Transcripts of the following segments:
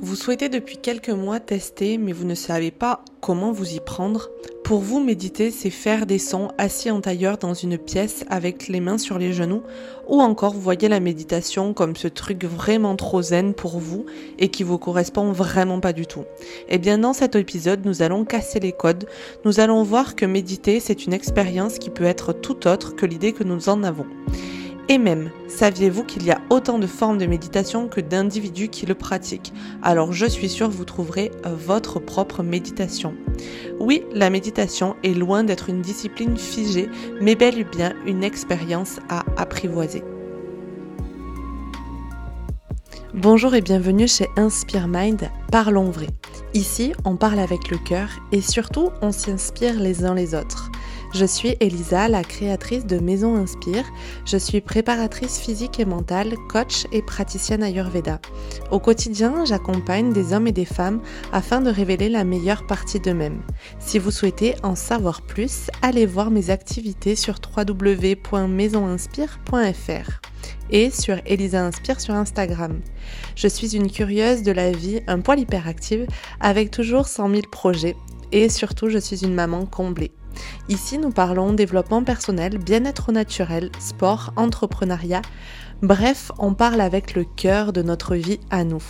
Vous souhaitez depuis quelques mois tester, mais vous ne savez pas comment vous y prendre. Pour vous, méditer, c'est faire des sons assis en tailleur dans une pièce avec les mains sur les genoux, ou encore vous voyez la méditation comme ce truc vraiment trop zen pour vous et qui vous correspond vraiment pas du tout. Eh bien, dans cet épisode, nous allons casser les codes. Nous allons voir que méditer, c'est une expérience qui peut être tout autre que l'idée que nous en avons. Et même, saviez-vous qu'il y a autant de formes de méditation que d'individus qui le pratiquent? Alors je suis sûre vous trouverez euh, votre propre méditation. Oui, la méditation est loin d'être une discipline figée, mais bel et bien une expérience à apprivoiser. Bonjour et bienvenue chez Inspire Mind, parlons vrai. Ici, on parle avec le cœur et surtout, on s'inspire les uns les autres. Je suis Elisa, la créatrice de Maison Inspire. Je suis préparatrice physique et mentale, coach et praticienne Ayurveda. Au quotidien, j'accompagne des hommes et des femmes afin de révéler la meilleure partie d'eux-mêmes. Si vous souhaitez en savoir plus, allez voir mes activités sur www.maisoninspire.fr et sur Elisa Inspire sur Instagram. Je suis une curieuse de la vie, un poil hyperactive, avec toujours 100 000 projets et surtout je suis une maman comblée. Ici, nous parlons développement personnel, bien-être naturel, sport, entrepreneuriat. Bref, on parle avec le cœur de notre vie à nous.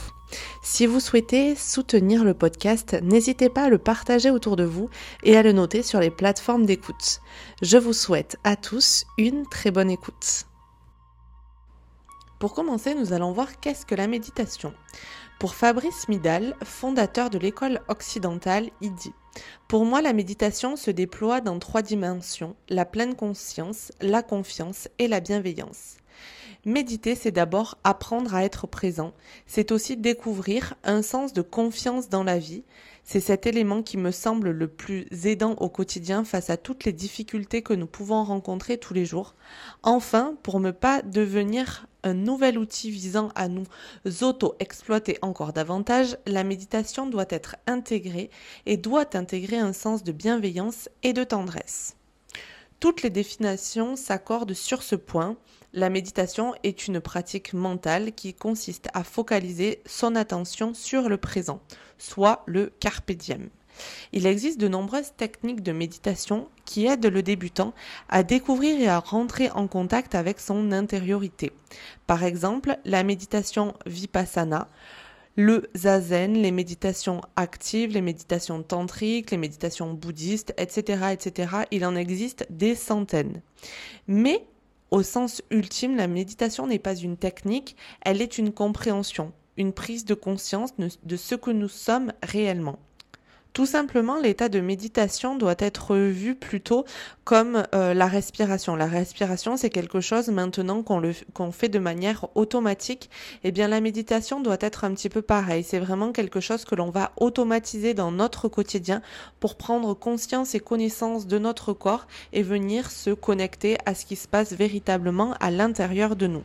Si vous souhaitez soutenir le podcast, n'hésitez pas à le partager autour de vous et à le noter sur les plateformes d'écoute. Je vous souhaite à tous une très bonne écoute. Pour commencer, nous allons voir qu'est-ce que la méditation. Pour Fabrice Midal, fondateur de l'école occidentale, il dit Pour moi, la méditation se déploie dans trois dimensions la pleine conscience, la confiance et la bienveillance. Méditer, c'est d'abord apprendre à être présent, c'est aussi découvrir un sens de confiance dans la vie, c'est cet élément qui me semble le plus aidant au quotidien face à toutes les difficultés que nous pouvons rencontrer tous les jours. Enfin, pour ne pas devenir un nouvel outil visant à nous auto-exploiter encore davantage, la méditation doit être intégrée et doit intégrer un sens de bienveillance et de tendresse. Toutes les définitions s'accordent sur ce point. La méditation est une pratique mentale qui consiste à focaliser son attention sur le présent, soit le carpe diem. Il existe de nombreuses techniques de méditation qui aident le débutant à découvrir et à rentrer en contact avec son intériorité. Par exemple, la méditation vipassana, le zazen, les méditations actives, les méditations tantriques, les méditations bouddhistes, etc., etc. Il en existe des centaines. Mais au sens ultime, la méditation n'est pas une technique, elle est une compréhension, une prise de conscience de ce que nous sommes réellement. Tout simplement, l'état de méditation doit être vu plutôt comme euh, la respiration. La respiration, c'est quelque chose maintenant qu'on le qu'on fait de manière automatique. Eh bien, la méditation doit être un petit peu pareil. C'est vraiment quelque chose que l'on va automatiser dans notre quotidien pour prendre conscience et connaissance de notre corps et venir se connecter à ce qui se passe véritablement à l'intérieur de nous.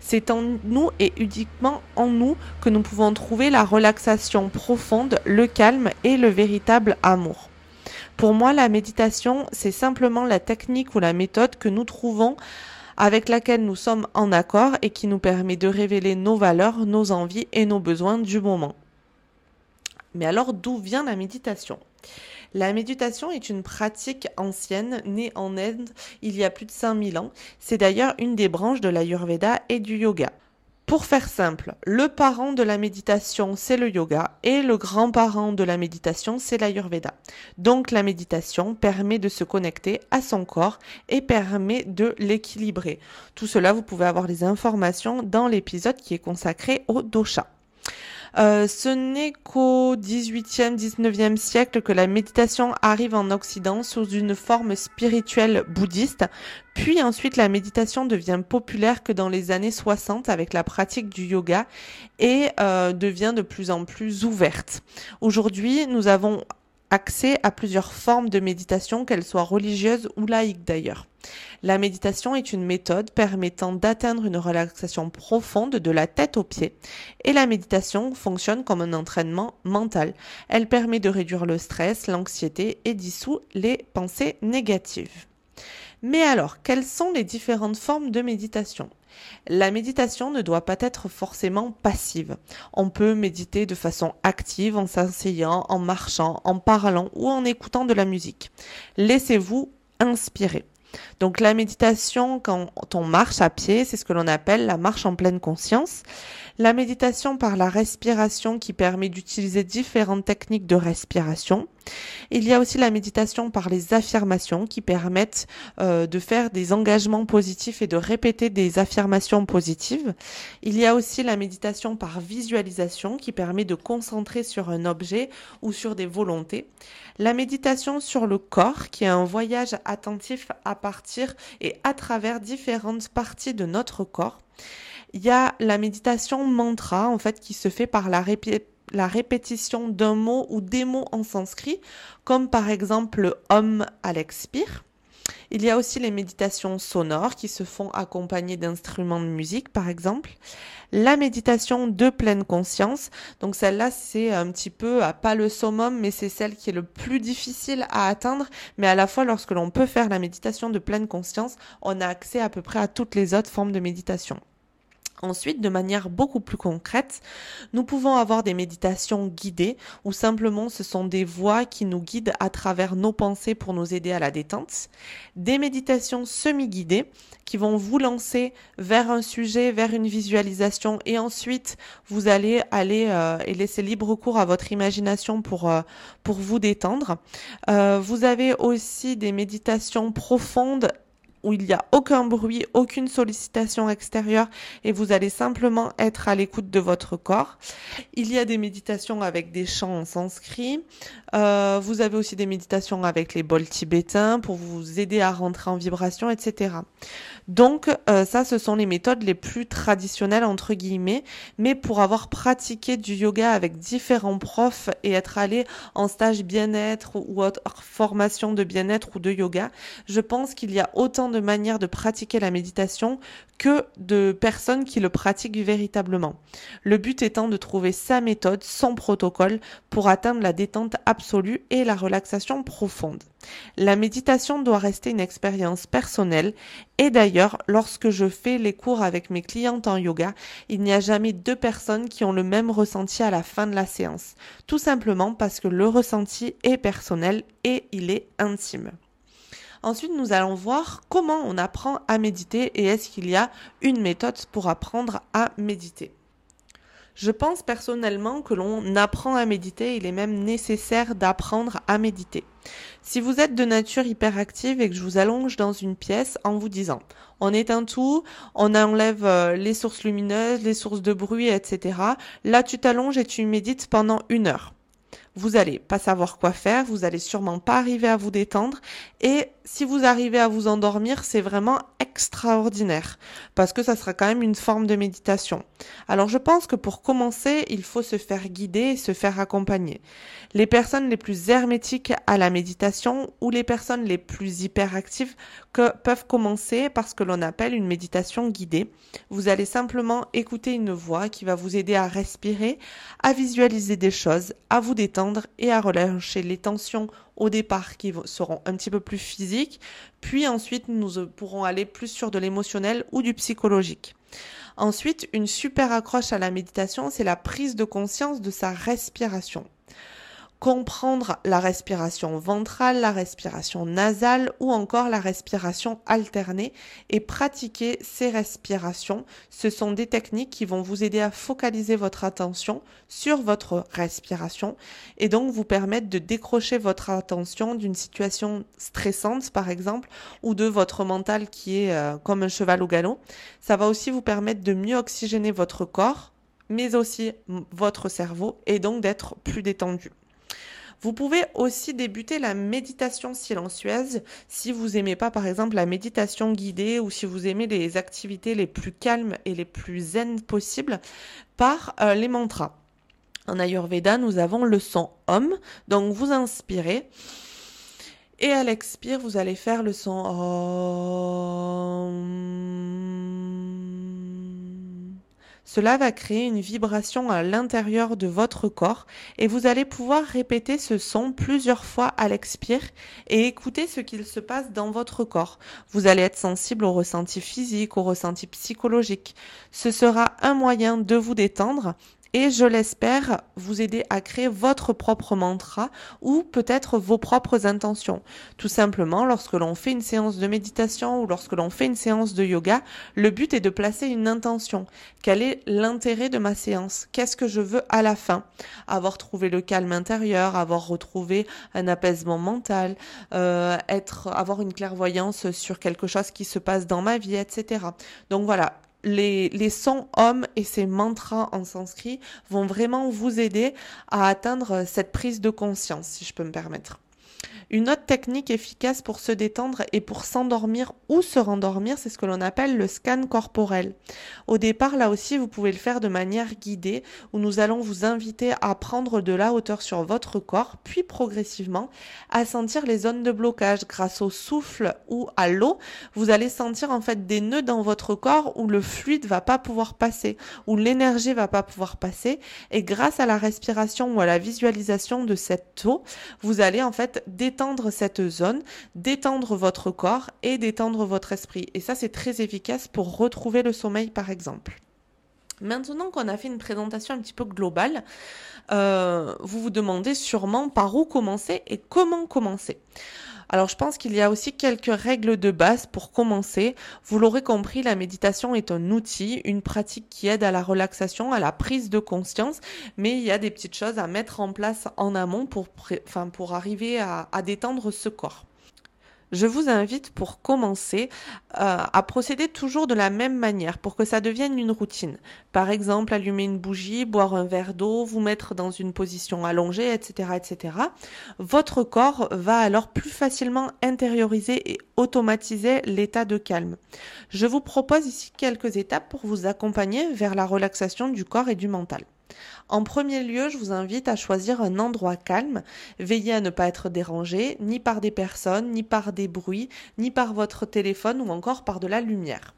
C'est en nous et uniquement en nous que nous pouvons trouver la relaxation profonde, le calme et le véritable amour. Pour moi, la méditation, c'est simplement la technique ou la méthode que nous trouvons avec laquelle nous sommes en accord et qui nous permet de révéler nos valeurs, nos envies et nos besoins du moment. Mais alors, d'où vient la méditation? La méditation est une pratique ancienne née en Inde il y a plus de 5000 ans. C'est d'ailleurs une des branches de l'Ayurveda et du yoga. Pour faire simple, le parent de la méditation, c'est le yoga et le grand-parent de la méditation, c'est l'ayurveda. Donc la méditation permet de se connecter à son corps et permet de l'équilibrer. Tout cela, vous pouvez avoir les informations dans l'épisode qui est consacré au dosha. Euh, ce n'est qu'au 18e, 19e siècle que la méditation arrive en Occident sous une forme spirituelle bouddhiste, puis ensuite la méditation devient populaire que dans les années 60 avec la pratique du yoga et euh, devient de plus en plus ouverte. Aujourd'hui, nous avons accès à plusieurs formes de méditation, qu'elles soient religieuses ou laïques d'ailleurs. La méditation est une méthode permettant d'atteindre une relaxation profonde de la tête aux pieds et la méditation fonctionne comme un entraînement mental. Elle permet de réduire le stress, l'anxiété et dissout les pensées négatives. Mais alors, quelles sont les différentes formes de méditation? La méditation ne doit pas être forcément passive. On peut méditer de façon active en s'asseyant, en marchant, en parlant ou en écoutant de la musique. Laissez-vous inspirer. Donc la méditation, quand on marche à pied, c'est ce que l'on appelle la marche en pleine conscience. La méditation par la respiration qui permet d'utiliser différentes techniques de respiration. Il y a aussi la méditation par les affirmations qui permettent euh, de faire des engagements positifs et de répéter des affirmations positives. Il y a aussi la méditation par visualisation qui permet de concentrer sur un objet ou sur des volontés. La méditation sur le corps qui est un voyage attentif à partir et à travers différentes parties de notre corps. Il y a la méditation mantra en fait qui se fait par la répétition d'un mot ou des mots en sanskrit, comme par exemple Om à l'expire. Il y a aussi les méditations sonores qui se font accompagner d'instruments de musique, par exemple. La méditation de pleine conscience. Donc celle-là, c'est un petit peu, pas le summum, mais c'est celle qui est le plus difficile à atteindre. Mais à la fois, lorsque l'on peut faire la méditation de pleine conscience, on a accès à peu près à toutes les autres formes de méditation. Ensuite, de manière beaucoup plus concrète, nous pouvons avoir des méditations guidées ou simplement ce sont des voix qui nous guident à travers nos pensées pour nous aider à la détente. Des méditations semi-guidées qui vont vous lancer vers un sujet, vers une visualisation et ensuite vous allez aller euh, et laisser libre cours à votre imagination pour, euh, pour vous détendre. Euh, vous avez aussi des méditations profondes où il n'y a aucun bruit, aucune sollicitation extérieure et vous allez simplement être à l'écoute de votre corps. Il y a des méditations avec des chants en sanskrit. Euh, vous avez aussi des méditations avec les bols tibétains pour vous aider à rentrer en vibration, etc. Donc euh, ça, ce sont les méthodes les plus traditionnelles entre guillemets, mais pour avoir pratiqué du yoga avec différents profs et être allé en stage bien-être ou autre formation de bien-être ou de yoga, je pense qu'il y a autant de manières de pratiquer la méditation que de personnes qui le pratiquent véritablement. Le but étant de trouver sa méthode, son protocole pour atteindre la détente absolue et la relaxation profonde. La méditation doit rester une expérience personnelle et d'ailleurs, lorsque je fais les cours avec mes clientes en yoga, il n'y a jamais deux personnes qui ont le même ressenti à la fin de la séance. Tout simplement parce que le ressenti est personnel et il est intime. Ensuite, nous allons voir comment on apprend à méditer et est-ce qu'il y a une méthode pour apprendre à méditer. Je pense personnellement que l'on apprend à méditer, il est même nécessaire d'apprendre à méditer. Si vous êtes de nature hyperactive et que je vous allonge dans une pièce en vous disant on éteint tout, on enlève euh, les sources lumineuses, les sources de bruit, etc. Là, tu t'allonges et tu médites pendant une heure vous allez pas savoir quoi faire, vous allez sûrement pas arriver à vous détendre et si vous arrivez à vous endormir, c'est vraiment extraordinaire parce que ça sera quand même une forme de méditation. Alors je pense que pour commencer, il faut se faire guider et se faire accompagner. Les personnes les plus hermétiques à la méditation ou les personnes les plus hyperactives peuvent commencer par ce que l'on appelle une méditation guidée. Vous allez simplement écouter une voix qui va vous aider à respirer, à visualiser des choses, à vous détendre et à relâcher les tensions au départ qui seront un petit peu plus physiques, puis ensuite nous pourrons aller plus sur de l'émotionnel ou du psychologique. Ensuite, une super accroche à la méditation, c'est la prise de conscience de sa respiration comprendre la respiration ventrale, la respiration nasale ou encore la respiration alternée et pratiquer ces respirations. Ce sont des techniques qui vont vous aider à focaliser votre attention sur votre respiration et donc vous permettre de décrocher votre attention d'une situation stressante par exemple ou de votre mental qui est euh, comme un cheval au galop. Ça va aussi vous permettre de mieux oxygéner votre corps mais aussi votre cerveau et donc d'être plus détendu. Vous pouvez aussi débuter la méditation silencieuse si vous aimez pas par exemple la méditation guidée ou si vous aimez les activités les plus calmes et les plus zen possibles par euh, les mantras. En Ayurveda, nous avons le son Om, donc vous inspirez. Et à l'expire, vous allez faire le son Om. Cela va créer une vibration à l'intérieur de votre corps et vous allez pouvoir répéter ce son plusieurs fois à l'expire et écouter ce qu'il se passe dans votre corps. Vous allez être sensible au ressenti physique, au ressenti psychologique. Ce sera un moyen de vous détendre et je l'espère vous aider à créer votre propre mantra ou peut-être vos propres intentions. Tout simplement, lorsque l'on fait une séance de méditation ou lorsque l'on fait une séance de yoga, le but est de placer une intention. Quel est l'intérêt de ma séance? Qu'est-ce que je veux à la fin? Avoir trouvé le calme intérieur, avoir retrouvé un apaisement mental, euh, être, avoir une clairvoyance sur quelque chose qui se passe dans ma vie, etc. Donc voilà, les, sons hommes et ces mantras en sanskrit vont vraiment vous aider à atteindre cette prise de conscience, si je peux me permettre. Une autre technique efficace pour se détendre et pour s'endormir ou se rendormir, c'est ce que l'on appelle le scan corporel. Au départ, là aussi, vous pouvez le faire de manière guidée, où nous allons vous inviter à prendre de la hauteur sur votre corps, puis progressivement à sentir les zones de blocage grâce au souffle ou à l'eau. Vous allez sentir en fait des nœuds dans votre corps où le fluide va pas pouvoir passer, où l'énergie va pas pouvoir passer, et grâce à la respiration ou à la visualisation de cette eau, vous allez en fait détendre cette zone, détendre votre corps et détendre votre esprit. Et ça, c'est très efficace pour retrouver le sommeil, par exemple. Maintenant qu'on a fait une présentation un petit peu globale, euh, vous vous demandez sûrement par où commencer et comment commencer. Alors je pense qu'il y a aussi quelques règles de base pour commencer. Vous l'aurez compris, la méditation est un outil, une pratique qui aide à la relaxation, à la prise de conscience, mais il y a des petites choses à mettre en place en amont pour, enfin, pour arriver à, à détendre ce corps je vous invite pour commencer euh, à procéder toujours de la même manière pour que ça devienne une routine. Par exemple, allumer une bougie, boire un verre d'eau, vous mettre dans une position allongée, etc., etc. Votre corps va alors plus facilement intérioriser et automatiser l'état de calme. Je vous propose ici quelques étapes pour vous accompagner vers la relaxation du corps et du mental. En premier lieu, je vous invite à choisir un endroit calme. Veillez à ne pas être dérangé, ni par des personnes, ni par des bruits, ni par votre téléphone ou encore par de la lumière.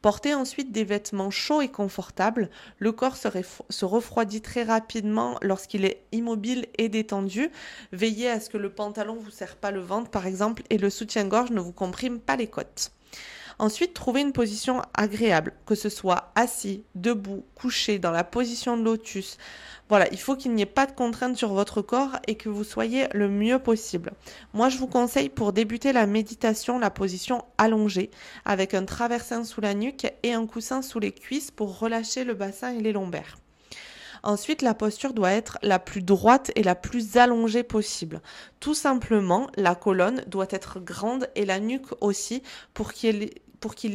Portez ensuite des vêtements chauds et confortables. Le corps se, refroidit très rapidement lorsqu'il est immobile et détendu. Veillez à ce que le pantalon ne vous serre pas le ventre, par exemple, et le soutien-gorge ne vous comprime pas les côtes. Ensuite, trouvez une position agréable, que ce soit assis, debout, couché, dans la position de lotus. Voilà, il faut qu'il n'y ait pas de contrainte sur votre corps et que vous soyez le mieux possible. Moi, je vous conseille pour débuter la méditation la position allongée, avec un traversin sous la nuque et un coussin sous les cuisses pour relâcher le bassin et les lombaires. Ensuite, la posture doit être la plus droite et la plus allongée possible. Tout simplement, la colonne doit être grande et la nuque aussi pour qu'il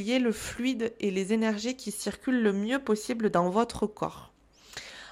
y ait le fluide et les énergies qui circulent le mieux possible dans votre corps.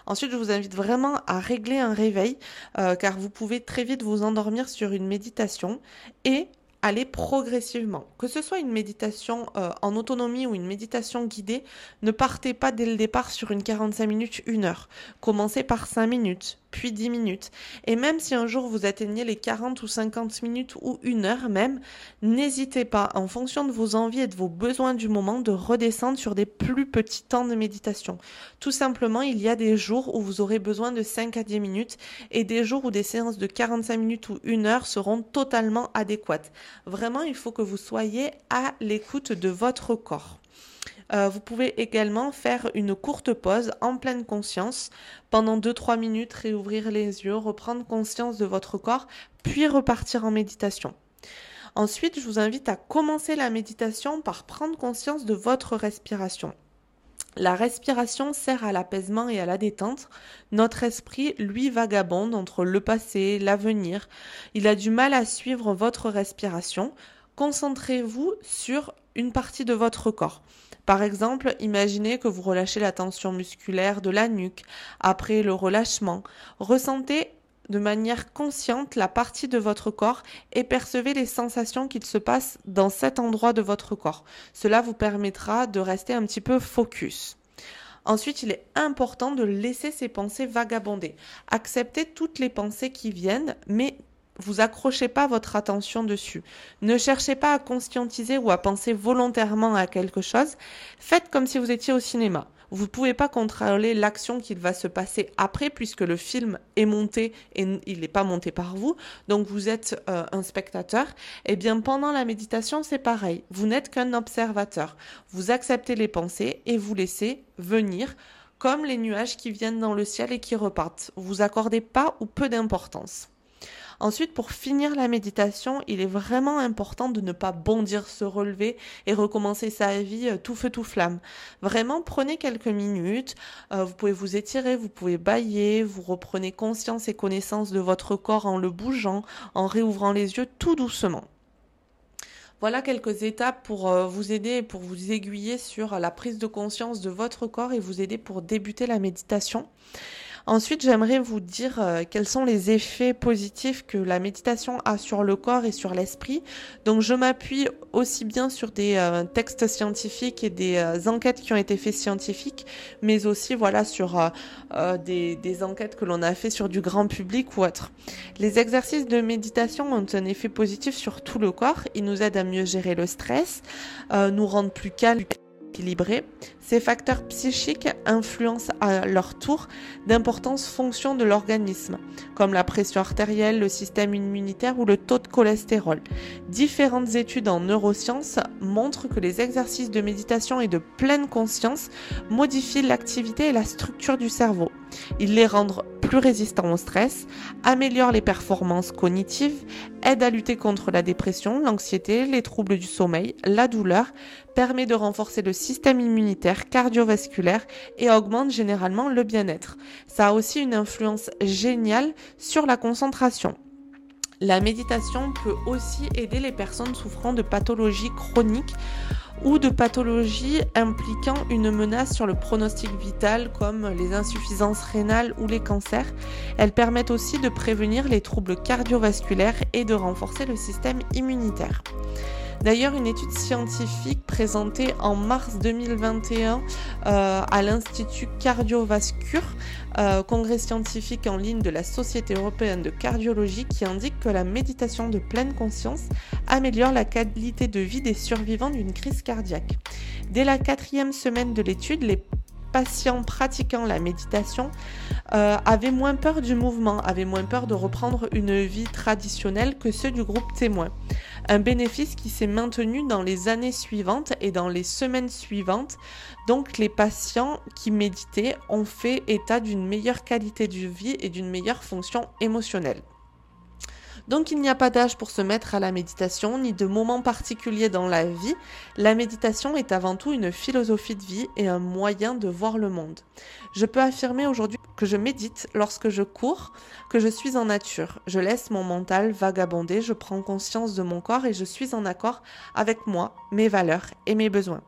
Ensuite, je vous invite vraiment à régler un réveil euh, car vous pouvez très vite vous endormir sur une méditation et aller progressivement. Que ce soit une méditation euh, en autonomie ou une méditation guidée, ne partez pas dès le départ sur une 45 minutes, une heure. Commencez par 5 minutes, puis 10 minutes. Et même si un jour vous atteignez les 40 ou 50 minutes ou une heure même, n'hésitez pas, en fonction de vos envies et de vos besoins du moment, de redescendre sur des plus petits temps de méditation. Tout simplement, il y a des jours où vous aurez besoin de 5 à 10 minutes et des jours où des séances de 45 minutes ou une heure seront totalement adéquates. Vraiment, il faut que vous soyez à l'écoute de votre corps. Euh, vous pouvez également faire une courte pause en pleine conscience pendant 2-3 minutes, réouvrir les yeux, reprendre conscience de votre corps, puis repartir en méditation. Ensuite, je vous invite à commencer la méditation par prendre conscience de votre respiration. La respiration sert à l'apaisement et à la détente. Notre esprit, lui, vagabonde entre le passé, l'avenir. Il a du mal à suivre votre respiration. Concentrez-vous sur une partie de votre corps. Par exemple, imaginez que vous relâchez la tension musculaire de la nuque après le relâchement. Ressentez de manière consciente la partie de votre corps et percevez les sensations qu'il se passe dans cet endroit de votre corps. Cela vous permettra de rester un petit peu focus. Ensuite, il est important de laisser ces pensées vagabonder. Acceptez toutes les pensées qui viennent, mais vous accrochez pas votre attention dessus. Ne cherchez pas à conscientiser ou à penser volontairement à quelque chose. Faites comme si vous étiez au cinéma. Vous ne pouvez pas contrôler l'action qu'il va se passer après puisque le film est monté et il n'est pas monté par vous. Donc vous êtes euh, un spectateur. Et eh bien pendant la méditation, c'est pareil. Vous n'êtes qu'un observateur. Vous acceptez les pensées et vous laissez venir comme les nuages qui viennent dans le ciel et qui repartent. Vous accordez pas ou peu d'importance. Ensuite, pour finir la méditation, il est vraiment important de ne pas bondir, se relever et recommencer sa vie euh, tout feu tout flamme. Vraiment, prenez quelques minutes. Euh, vous pouvez vous étirer, vous pouvez bailler, vous reprenez conscience et connaissance de votre corps en le bougeant, en réouvrant les yeux tout doucement. Voilà quelques étapes pour euh, vous aider, pour vous aiguiller sur la prise de conscience de votre corps et vous aider pour débuter la méditation. Ensuite, j'aimerais vous dire euh, quels sont les effets positifs que la méditation a sur le corps et sur l'esprit. Donc, je m'appuie aussi bien sur des euh, textes scientifiques et des euh, enquêtes qui ont été faites scientifiques, mais aussi voilà sur des, des, enquêtes que l'on a fait sur du grand public ou autre. Les exercices de méditation ont un effet positif sur tout le corps. Ils nous aident à mieux gérer le stress, nous rendent plus calmes ces facteurs psychiques influencent à leur tour d'importantes fonctions de l'organisme, comme la pression artérielle, le système immunitaire ou le taux de cholestérol. Différentes études en neurosciences montrent que les exercices de méditation et de pleine conscience modifient l'activité et la structure du cerveau. Ils les rendent plus résistants au stress, améliorent les performances cognitives, aident à lutter contre la dépression, l'anxiété, les troubles du sommeil, la douleur, permet de renforcer le système immunitaire, cardiovasculaire et augmente généralement le bien-être. Ça a aussi une influence géniale sur la concentration. La méditation peut aussi aider les personnes souffrant de pathologies chroniques ou de pathologies impliquant une menace sur le pronostic vital comme les insuffisances rénales ou les cancers. Elles permettent aussi de prévenir les troubles cardiovasculaires et de renforcer le système immunitaire. D'ailleurs, une étude scientifique présentée en mars 2021 euh, à l'Institut cardiovasculaire, euh, congrès scientifique en ligne de la Société européenne de cardiologie, qui indique que la méditation de pleine conscience améliore la qualité de vie des survivants d'une crise cardiaque. Dès la quatrième semaine de l'étude, les patients pratiquant la méditation euh, avaient moins peur du mouvement, avaient moins peur de reprendre une vie traditionnelle que ceux du groupe témoin. Un bénéfice qui s'est maintenu dans les années suivantes et dans les semaines suivantes. Donc les patients qui méditaient ont fait état d'une meilleure qualité de vie et d'une meilleure fonction émotionnelle. Donc il n'y a pas d'âge pour se mettre à la méditation, ni de moment particulier dans la vie. La méditation est avant tout une philosophie de vie et un moyen de voir le monde. Je peux affirmer aujourd'hui que je médite lorsque je cours, que je suis en nature. Je laisse mon mental vagabonder, je prends conscience de mon corps et je suis en accord avec moi, mes valeurs et mes besoins.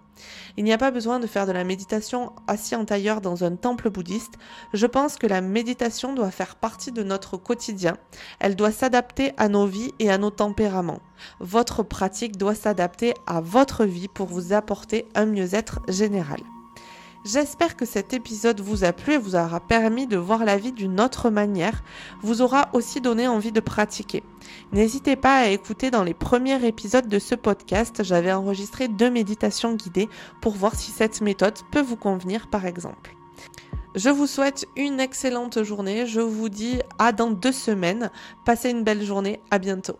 Il n'y a pas besoin de faire de la méditation assis en tailleur dans un temple bouddhiste. Je pense que la méditation doit faire partie de notre quotidien. Elle doit s'adapter à nos vies et à nos tempéraments. Votre pratique doit s'adapter à votre vie pour vous apporter un mieux-être général. J'espère que cet épisode vous a plu et vous aura permis de voir la vie d'une autre manière, vous aura aussi donné envie de pratiquer. N'hésitez pas à écouter dans les premiers épisodes de ce podcast, j'avais enregistré deux méditations guidées pour voir si cette méthode peut vous convenir par exemple. Je vous souhaite une excellente journée, je vous dis à dans deux semaines, passez une belle journée, à bientôt.